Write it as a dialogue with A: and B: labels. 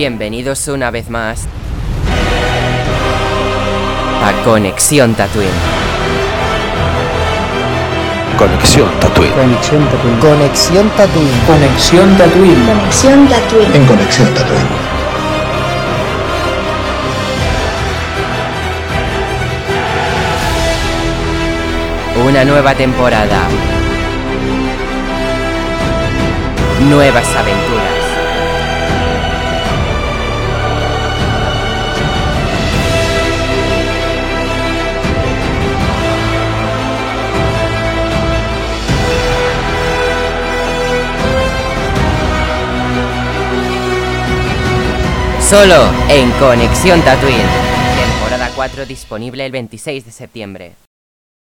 A: Bienvenidos una vez más a Conexión Tatooine.
B: Conexión Tatooine.
C: Conexión Tatooine.
D: Conexión Tatooine.
C: Conexión Tatooine.
E: Conexión Tatooine.
B: En Conexión Tatooine.
A: Una nueva temporada. Nuevas aventuras. Solo en Conexión Tatooine. Temporada 4 disponible el 26 de septiembre.